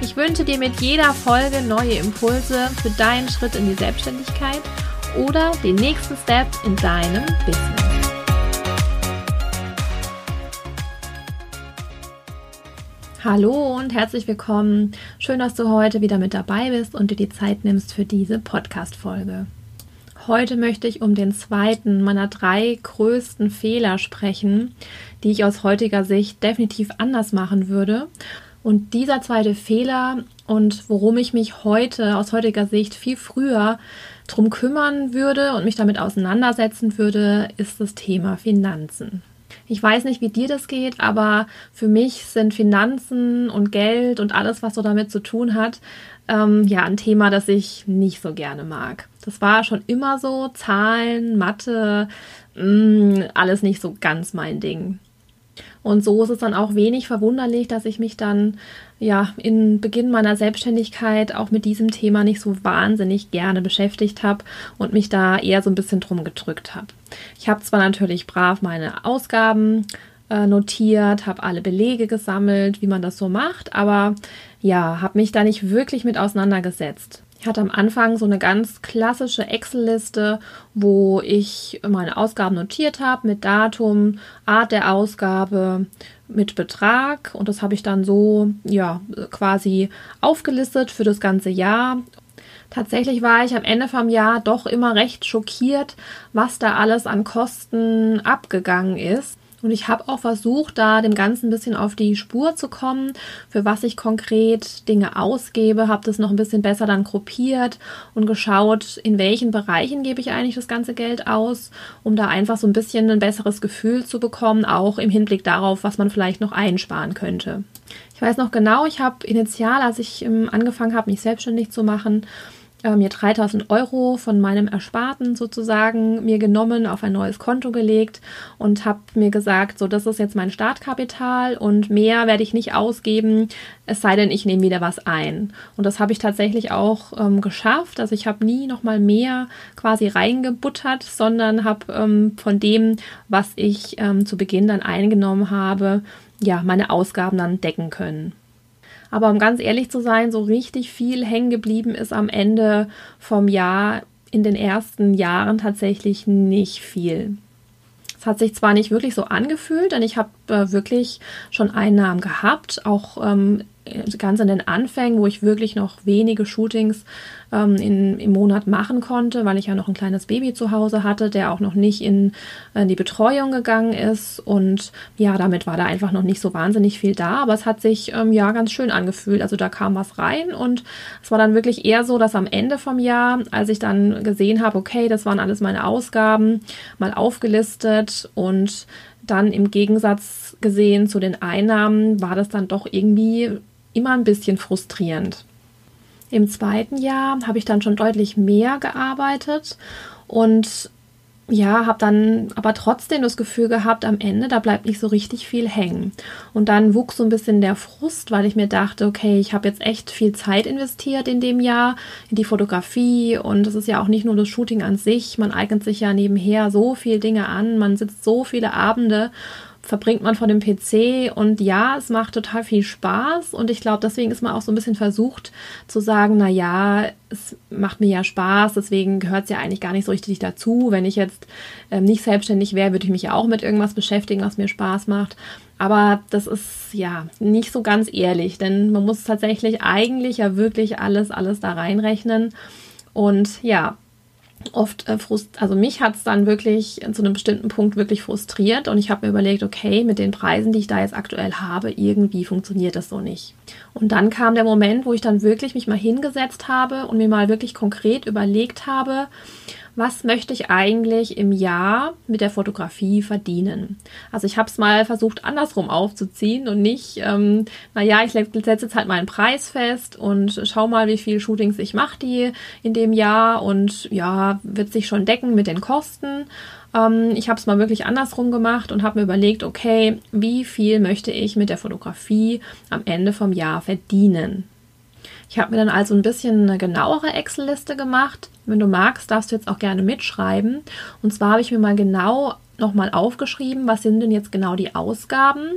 Ich wünsche dir mit jeder Folge neue Impulse für deinen Schritt in die Selbstständigkeit oder den nächsten Step in deinem Business. Hallo und herzlich willkommen. Schön, dass du heute wieder mit dabei bist und dir die Zeit nimmst für diese Podcast-Folge. Heute möchte ich um den zweiten meiner drei größten Fehler sprechen, die ich aus heutiger Sicht definitiv anders machen würde und dieser zweite Fehler und worum ich mich heute aus heutiger Sicht viel früher drum kümmern würde und mich damit auseinandersetzen würde, ist das Thema Finanzen. Ich weiß nicht, wie dir das geht, aber für mich sind Finanzen und Geld und alles, was so damit zu tun hat, ähm, ja, ein Thema, das ich nicht so gerne mag. Das war schon immer so. Zahlen, Mathe, mh, mm, alles nicht so ganz mein Ding. Und so ist es dann auch wenig verwunderlich, dass ich mich dann ja in Beginn meiner Selbstständigkeit auch mit diesem Thema nicht so wahnsinnig gerne beschäftigt habe und mich da eher so ein bisschen drum gedrückt habe. Ich habe zwar natürlich brav meine Ausgaben äh, notiert, habe alle Belege gesammelt, wie man das so macht, aber ja, habe mich da nicht wirklich mit auseinandergesetzt. Ich hatte am Anfang so eine ganz klassische Excel-Liste, wo ich meine Ausgaben notiert habe mit Datum, Art der Ausgabe, mit Betrag und das habe ich dann so ja quasi aufgelistet für das ganze Jahr. Tatsächlich war ich am Ende vom Jahr doch immer recht schockiert, was da alles an Kosten abgegangen ist. Und ich habe auch versucht, da dem Ganzen ein bisschen auf die Spur zu kommen, für was ich konkret Dinge ausgebe, habe das noch ein bisschen besser dann gruppiert und geschaut, in welchen Bereichen gebe ich eigentlich das ganze Geld aus, um da einfach so ein bisschen ein besseres Gefühl zu bekommen, auch im Hinblick darauf, was man vielleicht noch einsparen könnte. Ich weiß noch genau, ich habe initial, als ich ähm, angefangen habe, mich selbstständig zu machen, äh, mir 3000 Euro von meinem Ersparten sozusagen mir genommen, auf ein neues Konto gelegt und habe mir gesagt, so das ist jetzt mein Startkapital und mehr werde ich nicht ausgeben, es sei denn, ich nehme wieder was ein. Und das habe ich tatsächlich auch ähm, geschafft. Also ich habe nie noch mal mehr quasi reingebuttert, sondern habe ähm, von dem, was ich ähm, zu Beginn dann eingenommen habe, ja meine Ausgaben dann decken können. Aber um ganz ehrlich zu sein, so richtig viel hängen geblieben ist am Ende vom Jahr in den ersten Jahren tatsächlich nicht viel. Es hat sich zwar nicht wirklich so angefühlt, denn ich habe äh, wirklich schon Einnahmen gehabt, auch ähm, ganz in den Anfängen, wo ich wirklich noch wenige Shootings ähm, in, im Monat machen konnte, weil ich ja noch ein kleines Baby zu Hause hatte, der auch noch nicht in, in äh, die Betreuung gegangen ist. Und ja, damit war da einfach noch nicht so wahnsinnig viel da, aber es hat sich ähm, ja ganz schön angefühlt. Also da kam was rein und es war dann wirklich eher so, dass am Ende vom Jahr, als ich dann gesehen habe, okay, das waren alles meine Ausgaben, mal aufgelistet und dann im Gegensatz gesehen zu den Einnahmen war das dann doch irgendwie immer ein bisschen frustrierend. Im zweiten Jahr habe ich dann schon deutlich mehr gearbeitet und ja, habe dann aber trotzdem das Gefühl gehabt, am Ende, da bleibt nicht so richtig viel hängen. Und dann wuchs so ein bisschen der Frust, weil ich mir dachte, okay, ich habe jetzt echt viel Zeit investiert in dem Jahr, in die Fotografie und es ist ja auch nicht nur das Shooting an sich, man eignet sich ja nebenher so viele Dinge an, man sitzt so viele Abende verbringt man vor dem PC und ja, es macht total viel Spaß und ich glaube, deswegen ist man auch so ein bisschen versucht zu sagen, na ja, es macht mir ja Spaß, deswegen gehört es ja eigentlich gar nicht so richtig dazu. Wenn ich jetzt ähm, nicht selbstständig wäre, würde ich mich ja auch mit irgendwas beschäftigen, was mir Spaß macht. Aber das ist ja nicht so ganz ehrlich, denn man muss tatsächlich eigentlich ja wirklich alles, alles da reinrechnen. Und ja, oft äh, frust also mich hat es dann wirklich zu einem bestimmten Punkt wirklich frustriert und ich habe mir überlegt, okay, mit den Preisen, die ich da jetzt aktuell habe, irgendwie funktioniert das so nicht. Und dann kam der Moment, wo ich dann wirklich mich mal hingesetzt habe und mir mal wirklich konkret überlegt habe, was möchte ich eigentlich im Jahr mit der Fotografie verdienen? Also ich habe es mal versucht andersrum aufzuziehen und nicht, ähm, naja, ich setze jetzt halt meinen Preis fest und schau mal, wie viel Shootings ich mache die in dem Jahr und ja, wird sich schon decken mit den Kosten. Ähm, ich habe es mal wirklich andersrum gemacht und habe mir überlegt, okay, wie viel möchte ich mit der Fotografie am Ende vom Jahr verdienen? Ich habe mir dann also ein bisschen eine genauere Excel-Liste gemacht. Wenn du magst, darfst du jetzt auch gerne mitschreiben. Und zwar habe ich mir mal genau nochmal aufgeschrieben, was sind denn jetzt genau die Ausgaben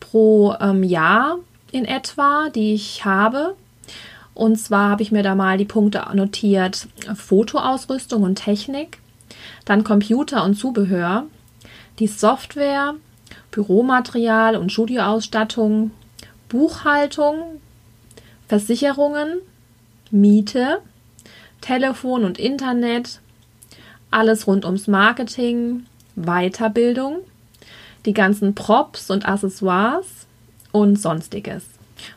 pro ähm, Jahr in etwa, die ich habe. Und zwar habe ich mir da mal die Punkte notiert: Fotoausrüstung und Technik, dann Computer und Zubehör, die Software, Büromaterial und Studioausstattung, Buchhaltung, Versicherungen, Miete, Telefon und Internet, alles rund ums Marketing, Weiterbildung, die ganzen Props und Accessoires und sonstiges.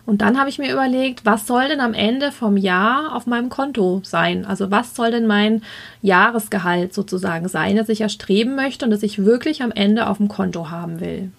Und dann habe ich mir überlegt, was soll denn am Ende vom Jahr auf meinem Konto sein? Also was soll denn mein Jahresgehalt sozusagen sein, das ich erstreben möchte und das ich wirklich am Ende auf dem Konto haben will?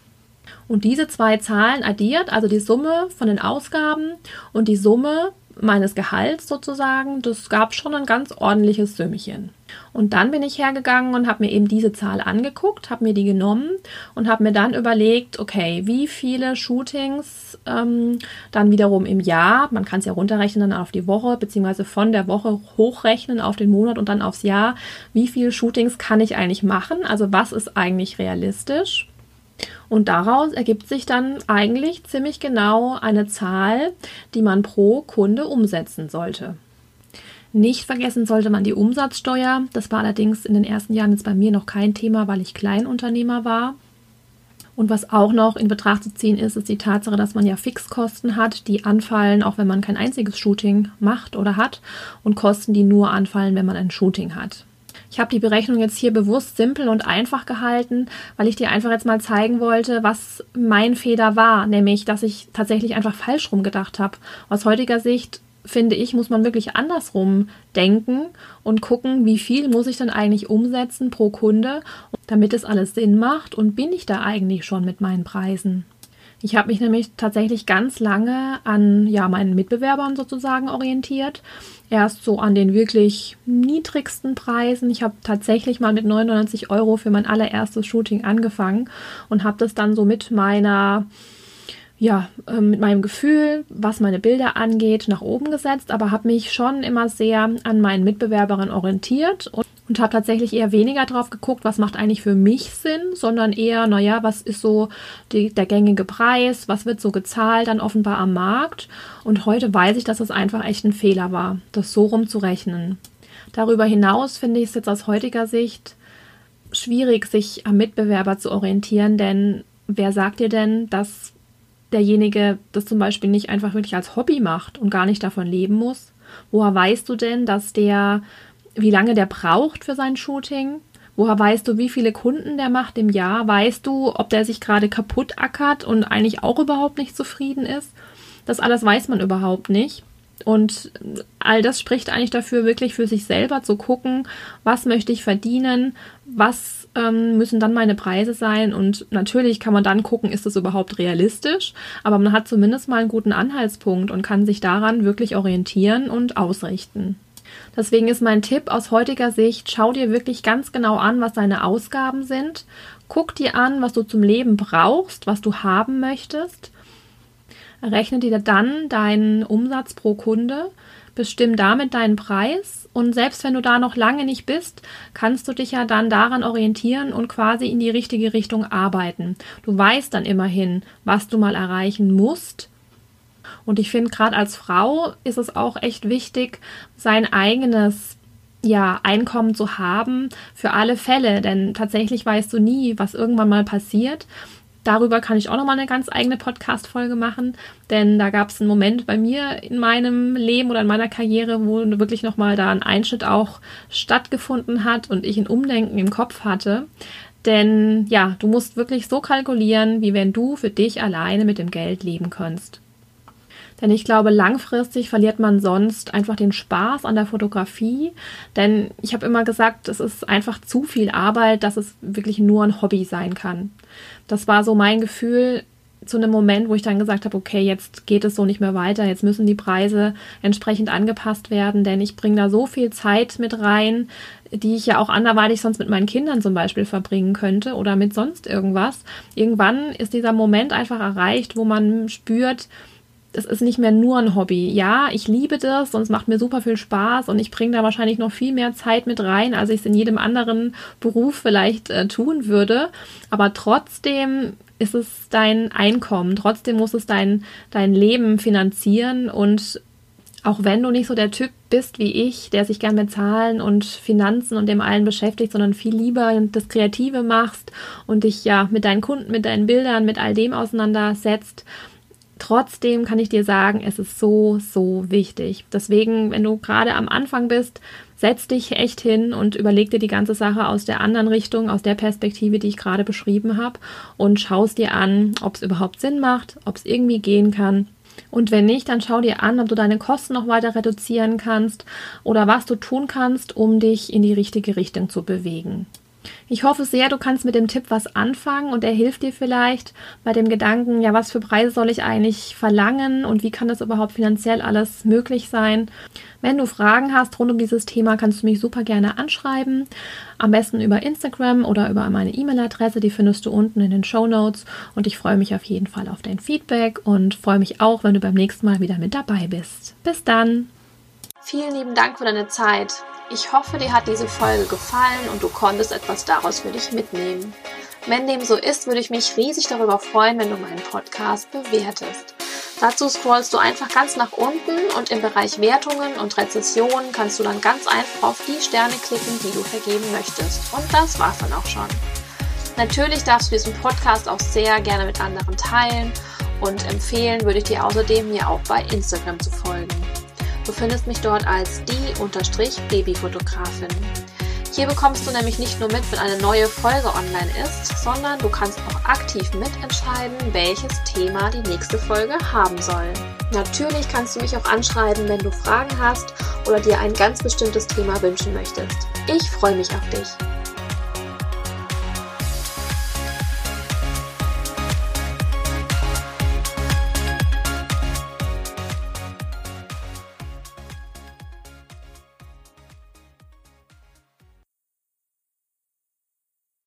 Und diese zwei Zahlen addiert, also die Summe von den Ausgaben und die Summe meines Gehalts sozusagen, das gab schon ein ganz ordentliches Sümmchen. Und dann bin ich hergegangen und habe mir eben diese Zahl angeguckt, habe mir die genommen und habe mir dann überlegt, okay, wie viele Shootings ähm, dann wiederum im Jahr, man kann es ja runterrechnen dann auf die Woche, beziehungsweise von der Woche hochrechnen auf den Monat und dann aufs Jahr, wie viele Shootings kann ich eigentlich machen, also was ist eigentlich realistisch. Und daraus ergibt sich dann eigentlich ziemlich genau eine Zahl, die man pro Kunde umsetzen sollte. Nicht vergessen sollte man die Umsatzsteuer. Das war allerdings in den ersten Jahren jetzt bei mir noch kein Thema, weil ich Kleinunternehmer war. Und was auch noch in Betracht zu ziehen ist, ist die Tatsache, dass man ja Fixkosten hat, die anfallen, auch wenn man kein einziges Shooting macht oder hat, und Kosten, die nur anfallen, wenn man ein Shooting hat. Ich habe die Berechnung jetzt hier bewusst simpel und einfach gehalten, weil ich dir einfach jetzt mal zeigen wollte, was mein Fehler war, nämlich, dass ich tatsächlich einfach falsch rum gedacht habe. Aus heutiger Sicht finde ich, muss man wirklich andersrum denken und gucken, wie viel muss ich dann eigentlich umsetzen pro Kunde, damit es alles Sinn macht und bin ich da eigentlich schon mit meinen Preisen. Ich habe mich nämlich tatsächlich ganz lange an ja, meinen Mitbewerbern sozusagen orientiert. Erst so an den wirklich niedrigsten Preisen. Ich habe tatsächlich mal mit 99 Euro für mein allererstes Shooting angefangen und habe das dann so mit meiner ja, ähm, mit meinem Gefühl, was meine Bilder angeht, nach oben gesetzt, aber habe mich schon immer sehr an meinen Mitbewerberinnen orientiert und und habe tatsächlich eher weniger drauf geguckt, was macht eigentlich für mich Sinn, sondern eher, naja, was ist so die, der gängige Preis, was wird so gezahlt dann offenbar am Markt. Und heute weiß ich, dass das einfach echt ein Fehler war, das so rum zu rechnen. Darüber hinaus finde ich es jetzt aus heutiger Sicht schwierig, sich am Mitbewerber zu orientieren, denn wer sagt dir denn, dass derjenige das zum Beispiel nicht einfach wirklich als Hobby macht und gar nicht davon leben muss? Woher weißt du denn, dass der wie lange der braucht für sein Shooting. Woher weißt du, wie viele Kunden der macht im Jahr? Weißt du, ob der sich gerade kaputt ackert und eigentlich auch überhaupt nicht zufrieden ist? Das alles weiß man überhaupt nicht. Und all das spricht eigentlich dafür, wirklich für sich selber zu gucken, was möchte ich verdienen, was ähm, müssen dann meine Preise sein. Und natürlich kann man dann gucken, ist das überhaupt realistisch, aber man hat zumindest mal einen guten Anhaltspunkt und kann sich daran wirklich orientieren und ausrichten. Deswegen ist mein Tipp aus heutiger Sicht, schau dir wirklich ganz genau an, was deine Ausgaben sind. Guck dir an, was du zum Leben brauchst, was du haben möchtest. Rechne dir dann deinen Umsatz pro Kunde, bestimm damit deinen Preis und selbst wenn du da noch lange nicht bist, kannst du dich ja dann daran orientieren und quasi in die richtige Richtung arbeiten. Du weißt dann immerhin, was du mal erreichen musst und ich finde, gerade als Frau ist es auch echt wichtig, sein eigenes ja, Einkommen zu haben für alle Fälle, denn tatsächlich weißt du nie, was irgendwann mal passiert. Darüber kann ich auch nochmal eine ganz eigene Podcast-Folge machen, denn da gab es einen Moment bei mir in meinem Leben oder in meiner Karriere, wo wirklich nochmal da ein Einschnitt auch stattgefunden hat und ich ein Umdenken im Kopf hatte. Denn ja, du musst wirklich so kalkulieren, wie wenn du für dich alleine mit dem Geld leben könntest. Denn ich glaube, langfristig verliert man sonst einfach den Spaß an der Fotografie. Denn ich habe immer gesagt, es ist einfach zu viel Arbeit, dass es wirklich nur ein Hobby sein kann. Das war so mein Gefühl zu einem Moment, wo ich dann gesagt habe, okay, jetzt geht es so nicht mehr weiter, jetzt müssen die Preise entsprechend angepasst werden, denn ich bringe da so viel Zeit mit rein, die ich ja auch anderweitig sonst mit meinen Kindern zum Beispiel verbringen könnte oder mit sonst irgendwas. Irgendwann ist dieser Moment einfach erreicht, wo man spürt, es ist nicht mehr nur ein Hobby. Ja, ich liebe das und es macht mir super viel Spaß und ich bringe da wahrscheinlich noch viel mehr Zeit mit rein, als ich es in jedem anderen Beruf vielleicht äh, tun würde. Aber trotzdem ist es dein Einkommen, trotzdem muss es dein, dein Leben finanzieren und auch wenn du nicht so der Typ bist wie ich, der sich gern mit Zahlen und Finanzen und dem allen beschäftigt, sondern viel lieber das Kreative machst und dich ja mit deinen Kunden, mit deinen Bildern, mit all dem auseinandersetzt, Trotzdem kann ich dir sagen, es ist so, so wichtig. Deswegen, wenn du gerade am Anfang bist, setz dich echt hin und überleg dir die ganze Sache aus der anderen Richtung, aus der Perspektive, die ich gerade beschrieben habe und schaust dir an, ob es überhaupt Sinn macht, ob es irgendwie gehen kann. Und wenn nicht, dann schau dir an, ob du deine Kosten noch weiter reduzieren kannst oder was du tun kannst, um dich in die richtige Richtung zu bewegen. Ich hoffe sehr, du kannst mit dem Tipp was anfangen und er hilft dir vielleicht bei dem Gedanken, ja, was für Preise soll ich eigentlich verlangen und wie kann das überhaupt finanziell alles möglich sein. Wenn du Fragen hast rund um dieses Thema, kannst du mich super gerne anschreiben. Am besten über Instagram oder über meine E-Mail-Adresse, die findest du unten in den Show Notes. Und ich freue mich auf jeden Fall auf dein Feedback und freue mich auch, wenn du beim nächsten Mal wieder mit dabei bist. Bis dann! Vielen lieben Dank für deine Zeit. Ich hoffe, dir hat diese Folge gefallen und du konntest etwas daraus für dich mitnehmen. Wenn dem so ist, würde ich mich riesig darüber freuen, wenn du meinen Podcast bewertest. Dazu scrollst du einfach ganz nach unten und im Bereich Wertungen und Rezessionen kannst du dann ganz einfach auf die Sterne klicken, die du vergeben möchtest. Und das war's dann auch schon. Natürlich darfst du diesen Podcast auch sehr gerne mit anderen teilen und empfehlen würde ich dir außerdem, mir auch bei Instagram zu folgen. Du findest mich dort als die Babyfotografin. Hier bekommst du nämlich nicht nur mit, wenn eine neue Folge online ist, sondern du kannst auch aktiv mitentscheiden, welches Thema die nächste Folge haben soll. Natürlich kannst du mich auch anschreiben, wenn du Fragen hast oder dir ein ganz bestimmtes Thema wünschen möchtest. Ich freue mich auf dich.